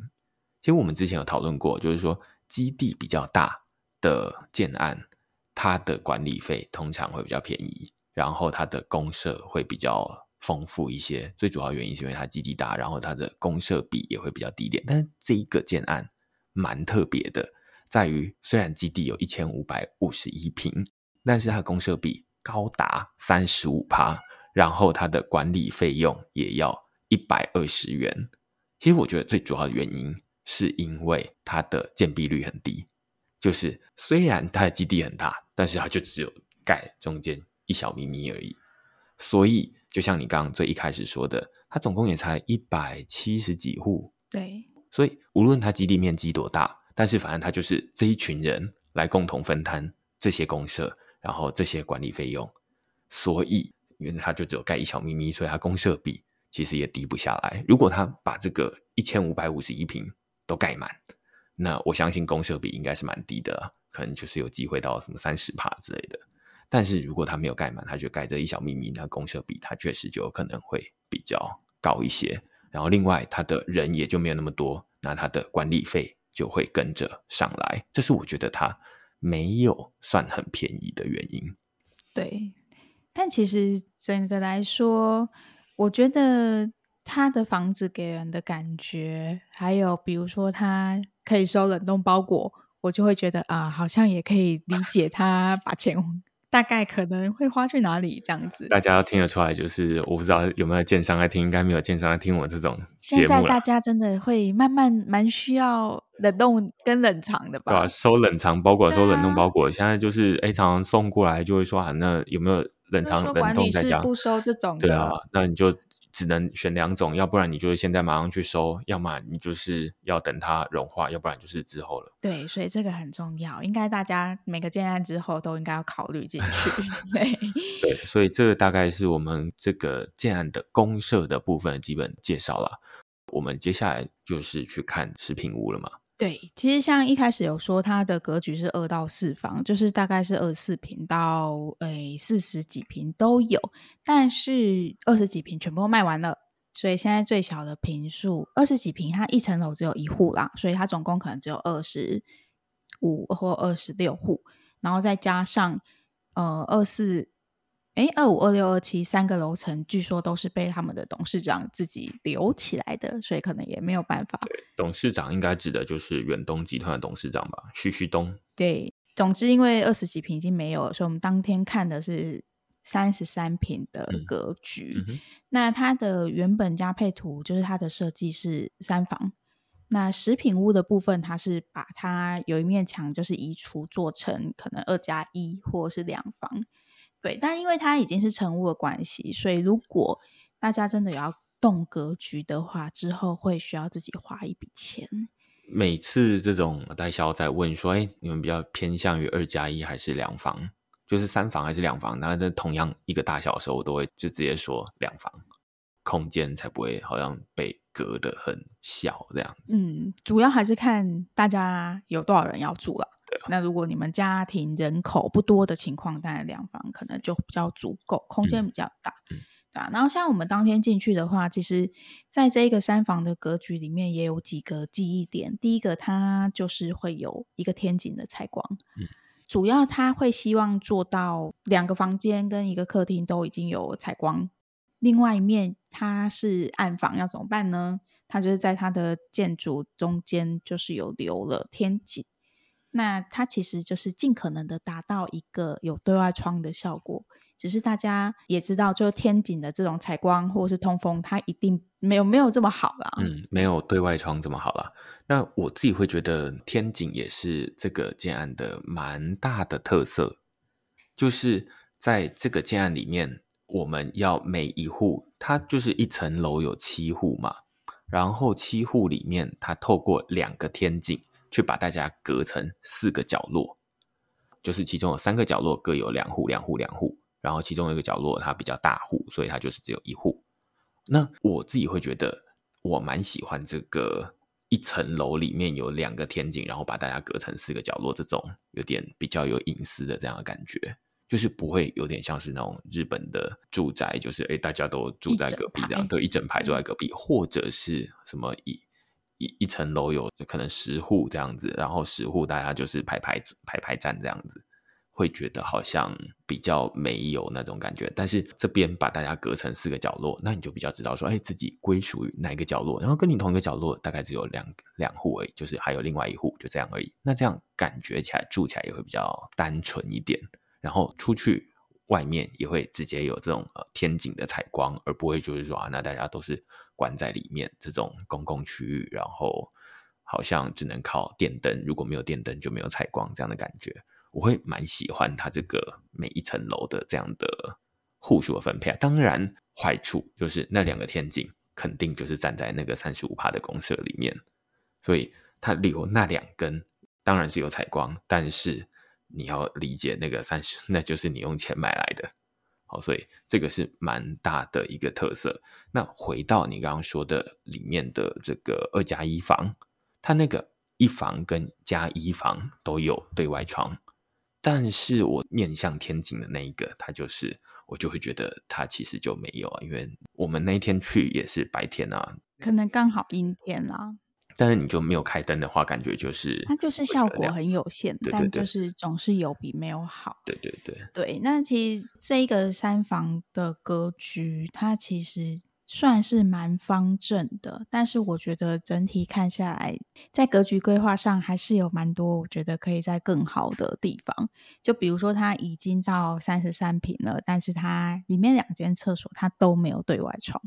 其实我们之前有讨论过，就是说基地比较大。”的建案，它的管理费通常会比较便宜，然后它的公社会比较丰富一些。最主要原因是因为它基地大，然后它的公设比也会比较低一点。但是这一个建案蛮特别的，在于虽然基地有一千五百五十一平，但是它公设比高达三十五趴，然后它的管理费用也要一百二十元。其实我觉得最主要的原因是因为它的建蔽率很低。就是虽然它的基地很大，但是它就只有盖中间一小咪咪而已。所以就像你刚刚最一开始说的，它总共也才一百七十几户。对，所以无论它基地面积多大，但是反正它就是这一群人来共同分摊这些公社，然后这些管理费用。所以因为它就只有盖一小咪咪，所以它公社比其实也低不下来。如果它把这个一千五百五十一平都盖满。那我相信公社比应该是蛮低的，可能就是有机会到什么三十帕之类的。但是如果它没有盖满，它就盖这一小秘密，那公设比它确实就有可能会比较高一些。然后另外它的人也就没有那么多，那它的管理费就会跟着上来。这是我觉得它没有算很便宜的原因。对，但其实整个来说，我觉得他的房子给人的感觉，还有比如说他。可以收冷冻包裹，我就会觉得啊，好像也可以理解他把钱 (laughs) 大概可能会花去哪里这样子。大家要听得出来，就是我不知道有没有建商在听，应该没有建商在听我这种。现在大家真的会慢慢蛮需要冷冻跟冷藏的吧？对啊，收冷藏包裹，收冷冻包裹，啊、现在就是哎，常常送过来就会说啊，那有没有冷藏冷冻在家？不收这种的。对啊，那你就。只能选两种，要不然你就是现在马上去收，要么你就是要等它融化，要不然就是之后了。对，所以这个很重要，应该大家每个建案之后都应该要考虑进去。对 (laughs) 对，所以这个大概是我们这个建案的公社的部分的基本介绍了。我们接下来就是去看食品屋了嘛。对，其实像一开始有说它的格局是二到四房，就是大概是二十四平到诶四十几平都有，但是二十几平全部都卖完了，所以现在最小的平数二十几平，它一层楼只有一户啦，所以它总共可能只有二十五或二十六户，然后再加上呃二四。哎，二五、二六、二七三个楼层，据说都是被他们的董事长自己留起来的，所以可能也没有办法。对，董事长应该指的就是远东集团的董事长吧，徐旭东。对，总之因为二十几平已经没有了，所以我们当天看的是三十三平的格局。嗯嗯、那它的原本加配图就是它的设计是三房，那食品屋的部分，它是把它有一面墙就是移除，做成可能二加一或是两房。对，但因为它已经是成屋的关系，所以如果大家真的要动格局的话，之后会需要自己花一笔钱。每次这种代销在问说：“哎，你们比较偏向于二加一还是两房？就是三房还是两房？”那这同样一个大小的时候，我都会就直接说两房，空间才不会好像被隔得很小这样子。嗯，主要还是看大家有多少人要住了。那如果你们家庭人口不多的情况，当然两房可能就比较足够，空间比较大，嗯、对吧？然后像我们当天进去的话，其实在这个三房的格局里面也有几个记忆点。第一个，它就是会有一个天井的采光，嗯、主要他会希望做到两个房间跟一个客厅都已经有采光。另外一面它是暗房，要怎么办呢？它就是在它的建筑中间就是有留了天井。那它其实就是尽可能的达到一个有对外窗的效果，只是大家也知道，就天井的这种采光或者是通风，它一定没有没有这么好啦。嗯，没有对外窗这么好啦。那我自己会觉得天井也是这个建案的蛮大的特色，就是在这个建案里面，我们要每一户，它就是一层楼有七户嘛，然后七户里面，它透过两个天井。去把大家隔成四个角落，就是其中有三个角落各有两户、两户、两户，然后其中一个角落它比较大户，所以它就是只有一户。那我自己会觉得，我蛮喜欢这个一层楼里面有两个天井，然后把大家隔成四个角落这种有点比较有隐私的这样的感觉，就是不会有点像是那种日本的住宅，就是诶大家都住在隔壁这样，对，一整排住在隔壁，或者是什么一。一一层楼有可能十户这样子，然后十户大家就是排排排排站这样子，会觉得好像比较没有那种感觉。但是这边把大家隔成四个角落，那你就比较知道说，哎，自己归属于哪个角落。然后跟你同一个角落大概只有两两户而已，就是还有另外一户就这样而已。那这样感觉起来住起来也会比较单纯一点。然后出去。外面也会直接有这种呃天井的采光，而不会就是说啊，那大家都是关在里面这种公共区域，然后好像只能靠电灯，如果没有电灯就没有采光这样的感觉。我会蛮喜欢它这个每一层楼的这样的户数的分配。当然，坏处就是那两个天井肯定就是站在那个三十五帕的公设里面，所以它留那两根当然是有采光，但是。你要理解那个三十，(laughs) 那就是你用钱买来的，好，所以这个是蛮大的一个特色。那回到你刚刚说的里面的这个二加一房，它那个一房跟加一房都有对外窗，但是我面向天井的那一个，它就是我就会觉得它其实就没有啊，因为我们那天去也是白天啊，可能刚好阴天啦。但是你就没有开灯的话，感觉就是它就是效果很有限，对对对，但就是总是有比没有好。对对对对，那其实这一个三房的格局，它其实算是蛮方正的，但是我觉得整体看下来，在格局规划上还是有蛮多我觉得可以在更好的地方。就比如说，它已经到三十三平了，但是它里面两间厕所它都没有对外窗。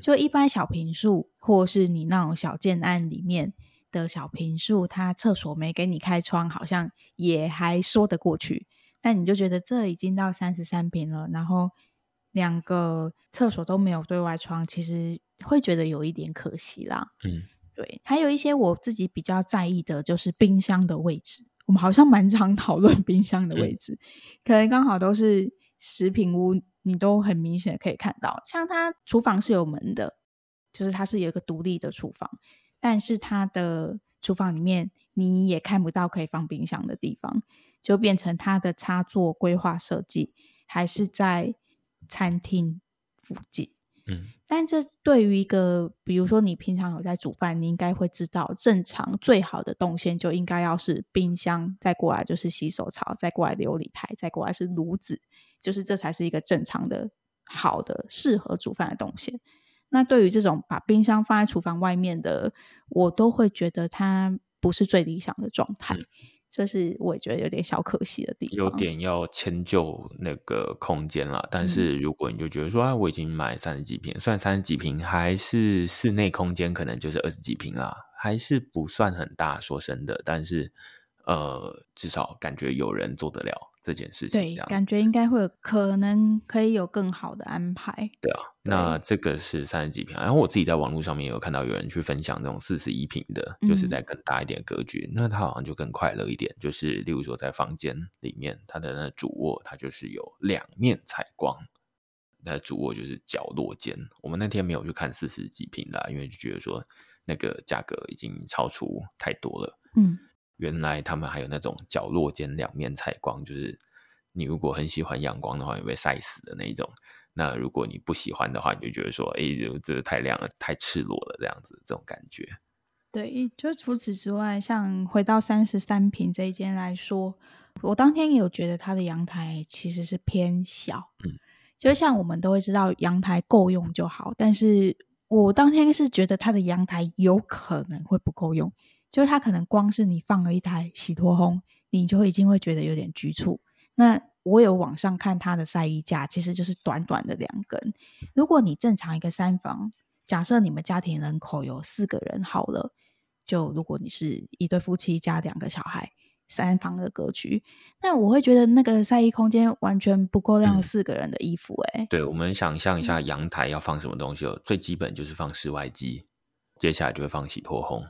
就一般小平数，或是你那种小建案里面的小平数，它厕所没给你开窗，好像也还说得过去。但你就觉得这已经到三十三平了，然后两个厕所都没有对外窗，其实会觉得有一点可惜啦。嗯，对。还有一些我自己比较在意的，就是冰箱的位置。我们好像蛮常讨论 (laughs) 冰箱的位置，嗯、可能刚好都是食品屋。你都很明显可以看到，像它厨房是有门的，就是它是有一个独立的厨房，但是它的厨房里面你也看不到可以放冰箱的地方，就变成它的插座规划设计还是在餐厅附近。嗯，但这对于一个，比如说你平常有在煮饭，你应该会知道，正常最好的动线就应该要是冰箱，再过来就是洗手槽，再过来流理台，再过来是炉子，就是这才是一个正常的、好的、适合煮饭的动线。那对于这种把冰箱放在厨房外面的，我都会觉得它不是最理想的状态。嗯就是我也觉得有点小可惜的地方，有点要迁就那个空间了。但是如果你就觉得说啊，我已经买三十几坪，虽然三十几平还是室内空间，可能就是二十几平啦，还是不算很大。说真的，但是呃，至少感觉有人做得了。这件事情，对，感觉应该会有可能可以有更好的安排。对啊，对，那这个是三十几平，然后我自己在网络上面有看到有人去分享那种四十一平的，就是在更大一点格局，嗯，那它好像就更快乐一点。就是例如说在房间里面，它的那主卧它就是有两面采光，那主卧就是角落间。我们那天没有去看四十几平的，因为就觉得说那个价格已经超出太多了。嗯。原来他们还有那种角落间两面采光，就是你如果很喜欢阳光的话，你会被晒死的那一种。那如果你不喜欢的话，你就觉得说，哎，这个太亮了，太赤裸了，这样子这种感觉。对，就除此之外，像回到三十三平这一间来说，我当天也有觉得它的阳台其实是偏小。嗯，就像我们都会知道，阳台够用就好，但是我当天是觉得它的阳台有可能会不够用。就是它可能光是你放了一台洗脱烘，你就已经会觉得有点局促。那我有网上看它的晒衣架，其实就是短短的两根。如果你正常一个三房，假设你们家庭人口有四个人好了，就如果你是一对夫妻加两个小孩，三房的格局，那我会觉得那个晒衣空间完全不够晾四个人的衣服，欸。哎、嗯，对，我们想象一下阳台要放什么东西，嗯，最基本就是放室外机，接下来就会放洗脱烘。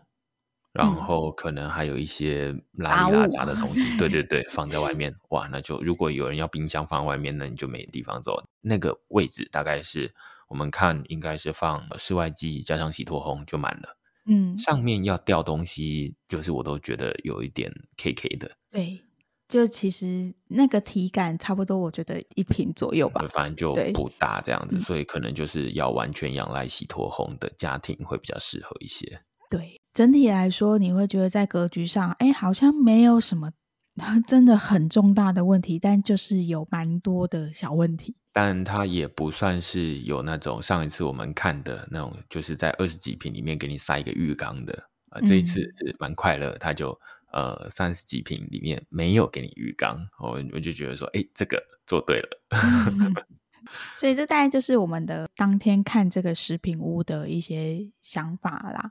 然后可能还有一些拉里拉杂的东西，对对 (laughs) 对，放在外面。哇，那就如果有人要冰箱放外面，那你就没地方走。那个位置大概是我们看应该是放室外机加上洗脱烘就满了。嗯，上面要掉东西，就是我都觉得有一点 K K 的。对，就其实那个体感差不多，我觉得一平左右吧。反正就不大这样子，所以可能就是要完全仰赖洗脱烘的家庭会比较适合一些。对。整体来说，你会觉得在格局上，哎，好像没有什么 (laughs) 真的很重大的问题，但就是有蛮多的小问题。但它也不算是有那种上一次我们看的那种，就是在二十几平里面给你塞一个浴缸的。呃，这一次是蛮快乐，它就呃三十几平里面没有给你浴缸，我我就觉得说，哎，这个做对了。(laughs) 所以这大概就是我们的当天看这个食品屋的一些想法啦。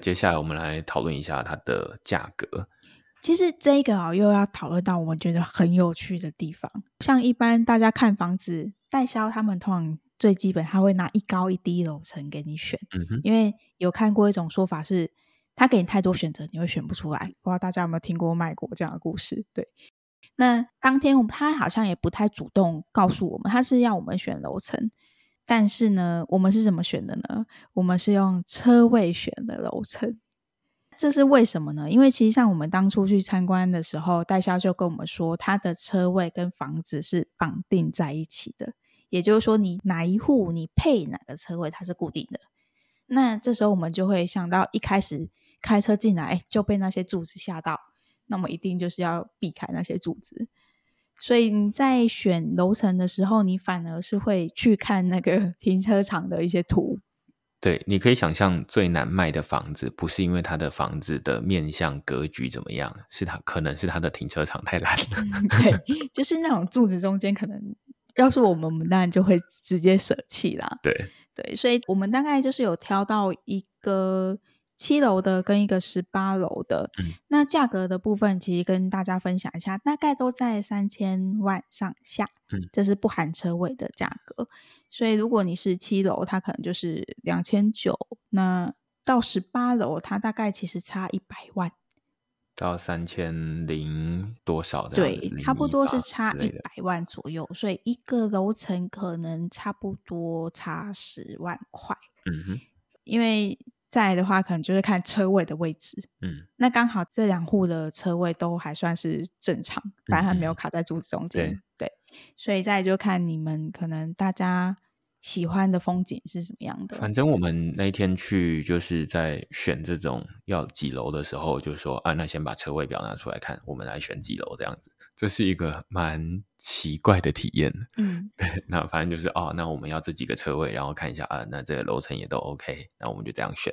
接下来我们来讨论一下它的价格。其实这个啊，又要讨论到我们觉得很有趣的地方。像一般大家看房子，代销他们通常最基本他会拿一高一低楼层给你选。因为有看过一种说法是，他给你太多选择，你会选不出来。不知道大家有没有听过卖过这样的故事？对。那当天他好像也不太主动告诉我们，他是要我们选楼层。但是呢，我们是怎么选的呢？我们是用车位选的楼层，这是为什么呢？因为其实像我们当初去参观的时候，代销就跟我们说，他的车位跟房子是绑定在一起的，也就是说，你哪一户你配哪个车位，它是固定的。那这时候我们就会想到，一开始开车进来就被那些柱子吓到，那么一定就是要避开那些柱子。所以你在选楼层的时候，你反而是会去看那个 (laughs) 停车场的一些图。对，你可以想象最难卖的房子，不是因为它的房子的面向格局怎么样，是它可能是它的停车场太烂了。(laughs) 对，就是那种柱子中间，可能要是我们，我们当然就会直接舍弃啦。对对，所以我们大概就是有挑到一个。七楼的跟一个十八楼的，嗯，那价格的部分其实跟大家分享一下，大概都在三千万上下，嗯，这是不含车位的价格。所以如果你是七楼，它可能就是两千九，那到十八楼，它大概其实差一百万，到三千零多少的，对，差不多是差一百万左右，所以一个楼层可能差不多差十万块，嗯哼，因为。再来的话，可能就是看车位的位置。嗯，那刚好这两户的车位都还算是正常，反正还没有卡在柱子中间。嗯、对，所以再就看你们可能大家喜欢的风景是什么样的。反正我们那一天去就是在选这种要几楼的时候，就说啊，那先把车位表拿出来看，我们来选几楼这样子。这是一个蛮奇怪的体验。嗯，对，(laughs) 那反正就是哦，那我们要这几个车位，然后看一下啊，那这个楼层也都 OK，那我们就这样选。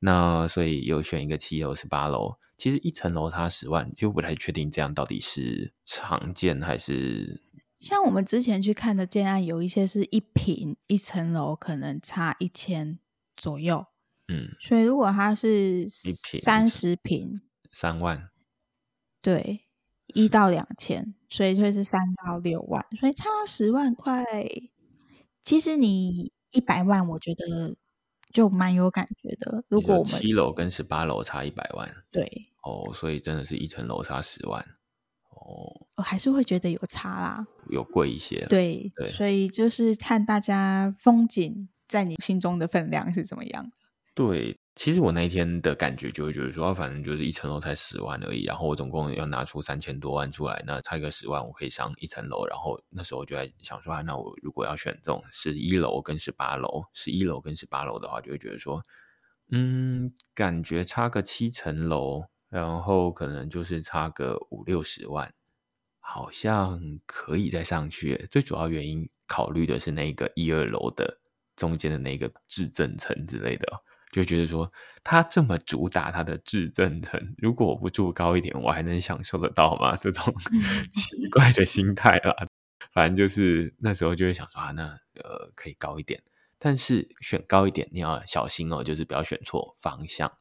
那所以有选一个七楼、十八楼，其实一层楼它十万，就不太确定这样到底是常见还是。像我们之前去看的建案，有一些是一平一层楼，可能差一千左右。嗯，所以如果它是三十平，三万，对。一到两千，所以会是三到六万，所以差十万块。其实你一百万，我觉得就蛮有感觉的。如果我们七楼跟十八楼差一百万，对哦，所以真的是一层楼差十万哦，我还是会觉得有差啦，有贵一些。对对，所以就是看大家风景在你心中的分量是怎么样。对。其实我那一天的感觉就会觉得说，反正就是一层楼才十万而已，然后我总共要拿出三千多万出来，那差一个十万我可以上一层楼。然后那时候就在想说，啊，那我如果要选这种十一楼跟十八楼，十一楼跟十八楼的话，就会觉得说，嗯，感觉差个七层楼，然后可能就是差个五六十万，好像可以再上去。最主要原因考虑的是那个一二楼的中间的那个至正层之类的。就觉得说他这么主打他的至正层，如果我不住高一点，我还能享受得到吗？这种 (laughs) 奇怪的心态啦。反正就是那时候就会想说啊，那呃可以高一点，但是选高一点你要小心哦，就是不要选错方向，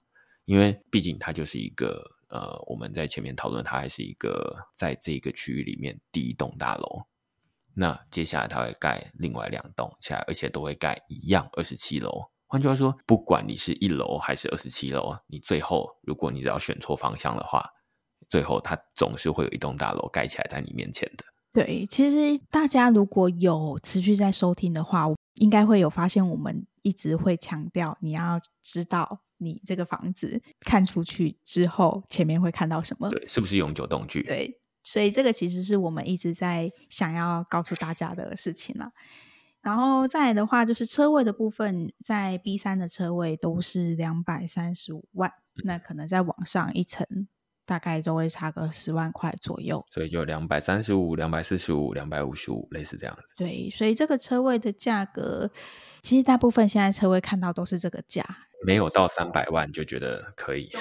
因为毕竟它就是一个呃我们在前面讨论，它还是一个在这个区域里面第一栋大楼。那接下来它会盖另外两栋起来，而且都会盖一样二十七楼。换句话说，不管你是一楼还是二十七楼，你最后如果你只要选错方向的话，最后它总是会有一栋大楼盖起来在你面前的。对，其实大家如果有持续在收听的话，应该会有发现，我们一直会强调，你要知道你这个房子看出去之后，前面会看到什么？对，是不是永久动距？对，所以这个其实是我们一直在想要告诉大家的事情了。然后再来的话，就是车位的部分，在 B 三的车位都是两百三十五万，嗯，那可能再往上一层，大概都会差个十万块左右。所以就两百三十五、两百四十五、两百五十五，类似这样子。对，所以这个车位的价格，其实大部分现在车位看到都是这个价，没有到三百万就觉得可以，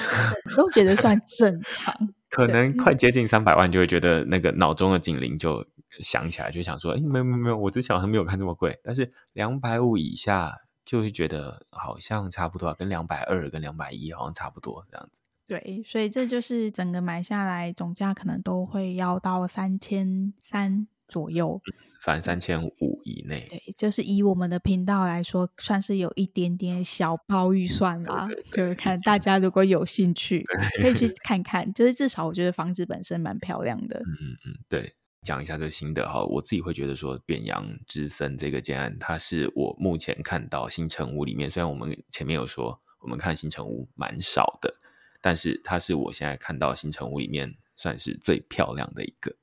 都觉得算正常。(laughs) 可能快接近三百万，就会觉得那个脑中的警铃就。响起来就想说，哎，没有没有没有，我之前好像没有看这么贵。但是两百五以下就会觉得好像差不多，跟两百二跟两百一好像差不多这样子。对，所以这就是整个买下来总价可能都会要到三千三左右，反正三千五以内。对，就是以我们的频道来说，算是有一点点小包预算啦。就是看大家如果有兴趣，可以去 (laughs) 看看。就是至少我觉得房子本身蛮漂亮的。嗯嗯嗯，对。讲一下这个心得哈，我自己会觉得说，远洋之森这个建案，它是我目前看到新城屋里面，虽然我们前面有说我们看新城屋蛮少的，但是它是我现在看到新城屋里面算是最漂亮的一个。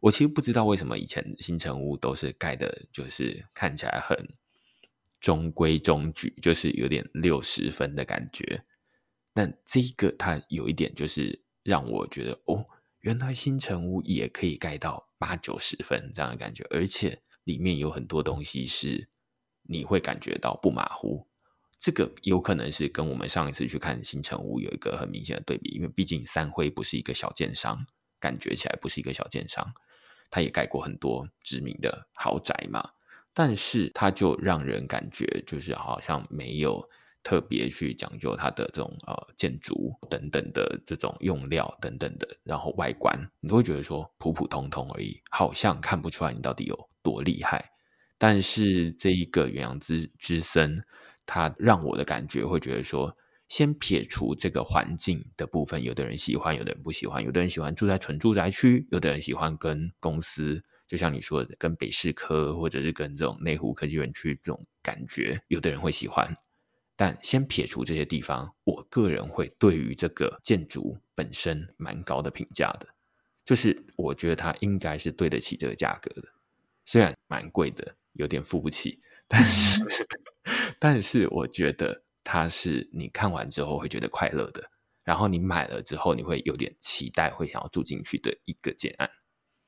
我其实不知道为什么以前新城屋都是盖的，就是看起来很中规中矩，就是有点六十分的感觉。但这个它有一点就是让我觉得哦。原来新城屋也可以盖到八九十分这样的感觉，而且里面有很多东西是你会感觉到不马虎。这个有可能是跟我们上一次去看新城屋有一个很明显的对比，因为毕竟三辉不是一个小建商，感觉起来不是一个小建商，他也盖过很多知名的豪宅嘛，但是他就让人感觉就是好像没有。特别去讲究它的这种呃建筑等等的这种用料等等的，然后外观你都会觉得说普普通通而已，好像看不出来你到底有多厉害。但是这一个远洋之之森，它让我的感觉会觉得说，先撇除这个环境的部分，有的人喜欢，有的人不喜欢，有的人喜欢住在纯住宅区，有的人喜欢跟公司，就像你说的，跟北市科或者是跟这种内湖科技园区这种感觉，有的人会喜欢。但先撇除这些地方，我个人会对于这个建筑本身蛮高的评价的，就是我觉得它应该是对得起这个价格的，虽然蛮贵的，有点付不起，但是但是我觉得它是你看完之后会觉得快乐的，然后你买了之后你会有点期待，会想要住进去的一个建案。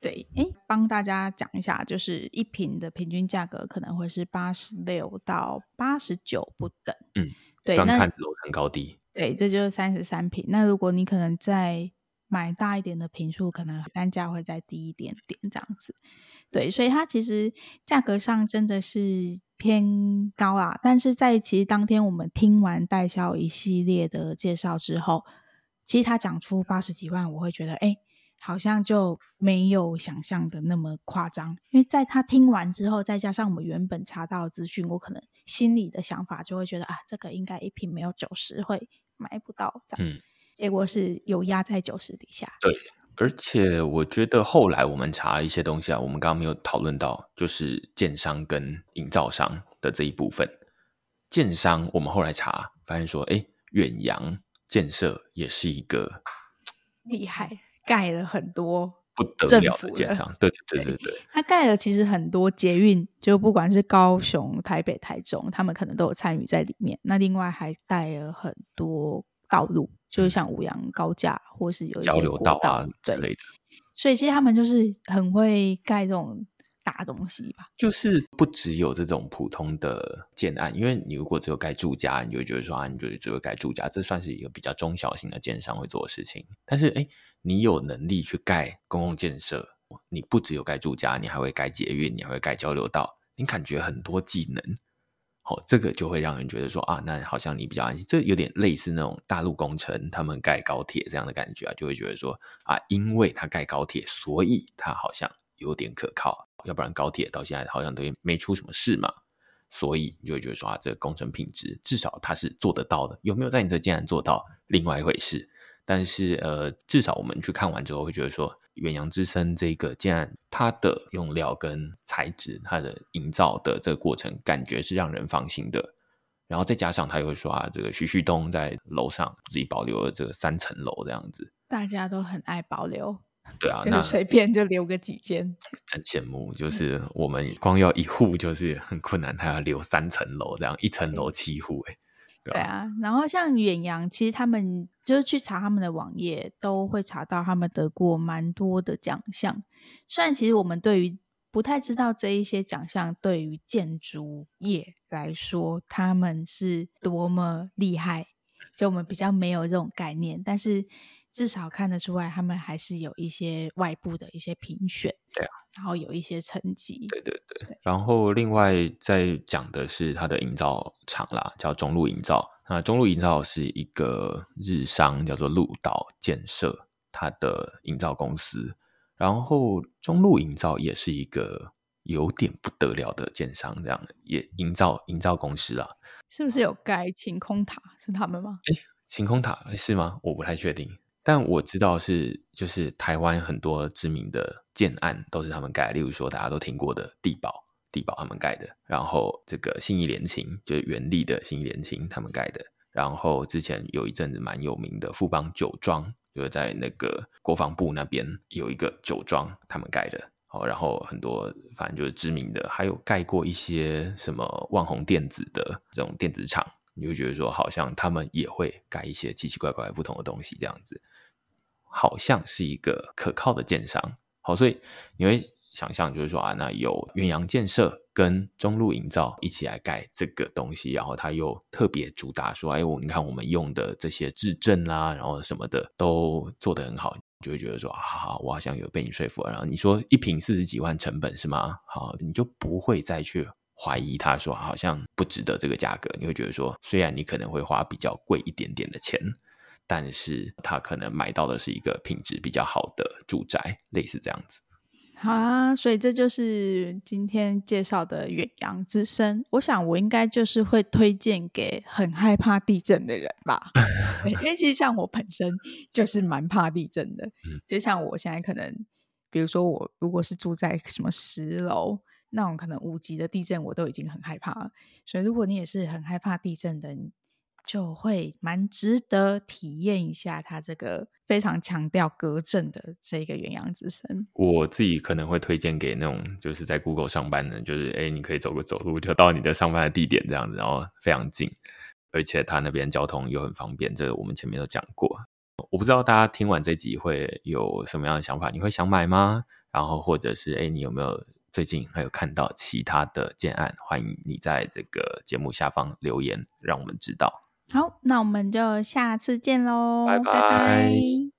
对，哎，帮大家讲一下，就是一坪的平均价格可能会是八十六到八十九不等。嗯，对，端看楼层高低。对，这就是三十三平。那如果你可能再买大一点的平数，可能单价会再低一点点这样子。对，所以它其实价格上真的是偏高啊。但是在其实当天我们听完代销一系列的介绍之后，其实他讲出八十几万，我会觉得，哎。好像就没有想象的那么夸张，因为在他听完之后，再加上我们原本查到的资讯，我可能心里的想法就会觉得啊，这个应该一瓶没有九十会买不到这样，嗯，结果是有压在九十底下。对，而且我觉得后来我们查一些东西啊，我们刚刚没有讨论到，就是建商跟营造商的这一部分。建商我们后来查发现说，哎，远洋建设也是一个厉害。盖了很多不得了的建商，对对对对对，他盖了其实很多捷运，就不管是高雄、台北、台中，他们可能都有参与在里面。那另外还盖了很多道路，就是像五羊高架，或是有一些交流道啊之类的。所以其实他们就是很会盖这种。大东西吧，就是不只有这种普通的建案，因为你如果只有盖住家，你就会觉得说啊，你觉得只有盖住家，这算是一个比较中小型的建商会做的事情。但是哎，你有能力去盖公共建设，你不只有盖住家，你还会盖捷运，你还会盖交流道，你感觉很多技能，哦，这个就会让人觉得说啊，那好像你比较安心。这有点类似那种大陆工程，他们盖高铁这样的感觉啊，就会觉得说啊，因为他盖高铁，所以他好像有点可靠。要不然高铁到现在好像都没出什么事嘛，所以你就会觉得说啊，这个工程品质至少它是做得到的。有没有在你这竟然做到，另外一回事。但是呃，至少我们去看完之后会觉得说，远洋之声这个建案，它的用料跟材质，它的营造的这个过程，感觉是让人放心的。然后再加上他又会说啊，这个徐旭东在楼上自己保留了这个三层楼这样子，大家都很爱保留。(laughs) 对啊，那随便就留个几间，(laughs) 真羡慕。就是我们光要一户就是很困难，他要留三层楼，这样一层楼七户，哎，对啊。然后像远洋，其实他们就是去查他们的网页，都会查到他们得过蛮多的奖项。虽然其实我们对于不太知道这一些奖项对于建筑业来说他们是多么厉害，就我们比较没有这种概念，但是。至少看得出来，他们还是有一些外部的一些评选，对啊，然后有一些成绩，对对对。对，然后另外再讲的是它的营造厂啦，叫中路营造。那中路营造是一个日商，叫做鹿岛建设，它的营造公司。然后中路营造也是一个有点不得了的建商，这样也营造营造公司啊，是不是有盖晴空塔？是他们吗？诶，晴空塔是吗？我不太确定。但我知道是，就是台湾很多知名的建案都是他们盖，例如说大家都听过的地宝，地宝他们盖的，然后这个信义联勤就是元利的信义联勤他们盖的，然后之前有一阵子蛮有名的富邦酒庄，就是在那个国防部那边有一个酒庄他们盖的，好，然后很多反正就是知名的，还有盖过一些什么万宏电子的这种电子厂，你就觉得说好像他们也会盖一些奇奇怪怪不同的东西这样子。好像是一个可靠的建商，好，所以你会想象就是说啊，那有远洋建设跟中路营造一起来盖这个东西，然后他又特别主打说，哎，我你看我们用的这些质证啦，然后什么的都做得很好，就会觉得说，啊，好，我好像有被你说服了。然后你说一瓶四十几万成本是吗？好，你就不会再去怀疑他说好像不值得这个价格，你会觉得说，虽然你可能会花比较贵一点点的钱。但是他可能买到的是一个品质比较好的住宅，类似这样子。好啊，所以这就是今天介绍的远洋之声。我想我应该就是会推荐给很害怕地震的人吧。因为其实像我本身就是蛮怕地震的。(laughs) 嗯，就像我现在可能，比如说我如果是住在什么十楼那种可能五级的地震，我都已经很害怕了。所以如果你也是很害怕地震的人，就会蛮值得体验一下它这个非常强调隔震的这个远洋之声。我自己可能会推荐给那种就是在 Google 上班的，就是哎，你可以走个走路就到你的上班的地点这样子，然后非常近，而且它那边交通又很方便。这个我们前面都讲过。我不知道大家听完这集会有什么样的想法？你会想买吗？然后或者是哎，你有没有最近还有看到其他的建案？欢迎你在这个节目下方留言，让我们知道。好，那我们就下次见喽，拜拜。拜拜。